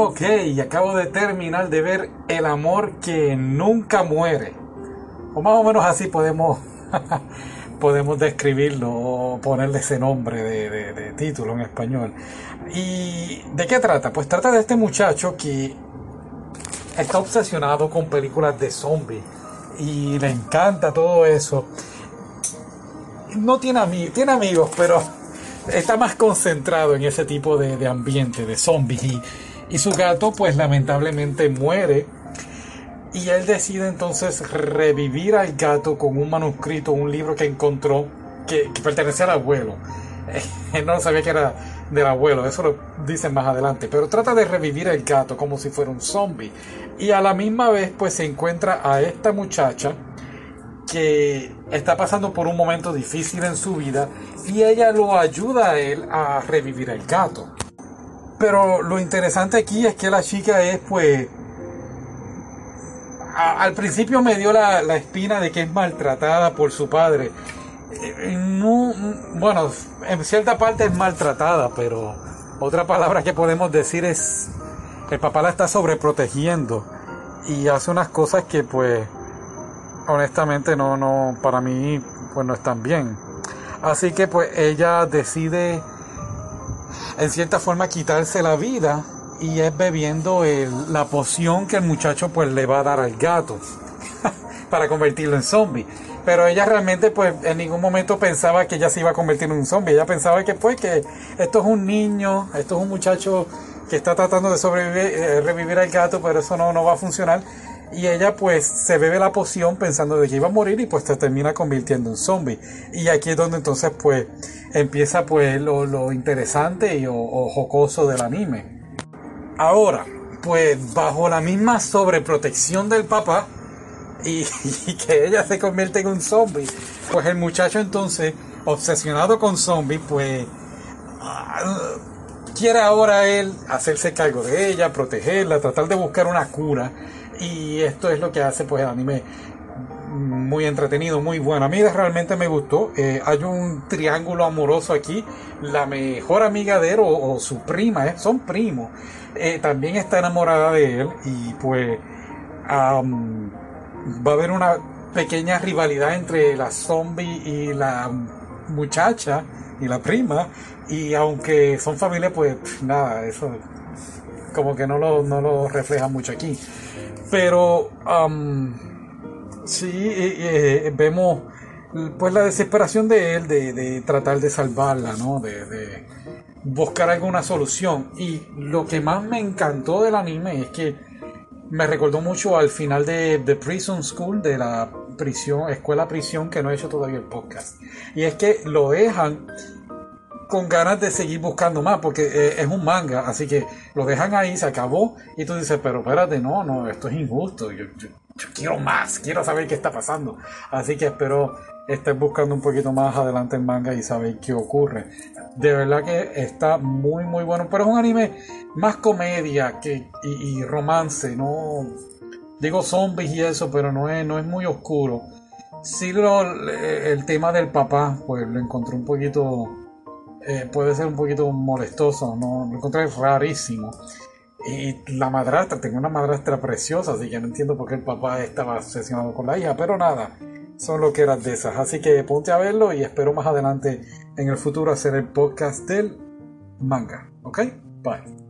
Ok, acabo de terminar de ver El amor que nunca muere. O más o menos así podemos, podemos describirlo o ponerle ese nombre de, de título en español. ¿Y de qué trata? Pues trata de este muchacho que está obsesionado con películas de zombies y le encanta todo eso. No tiene amigos, tiene amigos, pero está más concentrado en ese tipo de, ambiente, de zombies. Y, y su gato, pues lamentablemente muere. Y él decide entonces revivir al gato con un manuscrito, un libro que encontró que, que pertenecía al abuelo. Él no sabía que era del abuelo, eso lo dicen más adelante, pero trata de revivir el gato como si fuera un zombie. Y a la misma vez, pues se encuentra a esta muchacha que está pasando por un momento difícil en su vida y ella lo ayuda a él a revivir el gato. Pero lo interesante aquí es que la chica es pues... al principio me dio la, espina de que es maltratada por su padre. Eh, no, bueno, en cierta parte es maltratada, pero otra palabra que podemos decir es el papá la está sobreprotegiendo y hace unas cosas que pues honestamente no, no, para mí, pues no están bien. Así que pues ella decide en cierta forma quitarse la vida y es bebiendo la poción que el muchacho pues le va a dar al gato para convertirlo en zombie. Pero ella realmente pues en ningún momento pensaba que ella se iba a convertir en un zombie. Ella pensaba que pues que esto es un niño, esto es un muchacho que está tratando de sobrevivir, eh, revivir al gato, pero eso no, no va a funcionar y ella pues se bebe la poción pensando de que iba a morir y pues se termina convirtiendo en zombie. Y aquí es donde entonces pues empieza pues lo, interesante y o, jocoso del anime. Ahora, pues bajo la misma sobreprotección del papá y, que ella se convierte en un zombie, pues el muchacho entonces, obsesionado con zombies, pues ah, quiere ahora él hacerse cargo de ella, protegerla, tratar de buscar una cura y esto es lo que hace pues el anime muy entretenido, muy bueno. A mí realmente me gustó. Eh, hay un triángulo amoroso aquí. La mejor amiga de él o, su prima, eh, son primos, eh, también está enamorada de él y pues va a haber una pequeña rivalidad entre la zombie y la muchacha y la prima. Y aunque son familia, pues nada, eso como que no lo, no lo refleja mucho aquí. Pero sí eh, eh, vemos pues la desesperación de él de, tratar de salvarla, ¿no? De, buscar alguna solución. Y lo que más me encantó del anime es que me recordó mucho al final de The Prison School, de la prisión, escuela prisión, que no he hecho todavía el podcast. Y es que lo dejan con ganas de seguir buscando más, porque eh, es un manga, así que lo dejan ahí, se acabó, y tú dices, pero espérate, no, no, esto es injusto, yo, quiero más, quiero saber qué está pasando. Así que espero estés buscando un poquito más adelante en manga y saber qué ocurre. De verdad que está muy, muy bueno, pero es un anime más comedia que, y, romance, no digo zombies y eso, pero no es, no es muy oscuro. Sí, lo, el tema del papá, pues lo encontré un poquito eh, puede ser un poquito molestoso, ¿no? lo encontré rarísimo. Y la madrastra, tengo una madrastra preciosa, así que no entiendo por qué el papá estaba obsesionado con la hija, pero nada, son lo que eran de esas. Así que ponte a verlo y espero más adelante en el futuro hacer el podcast del manga. ¿Ok? Bye.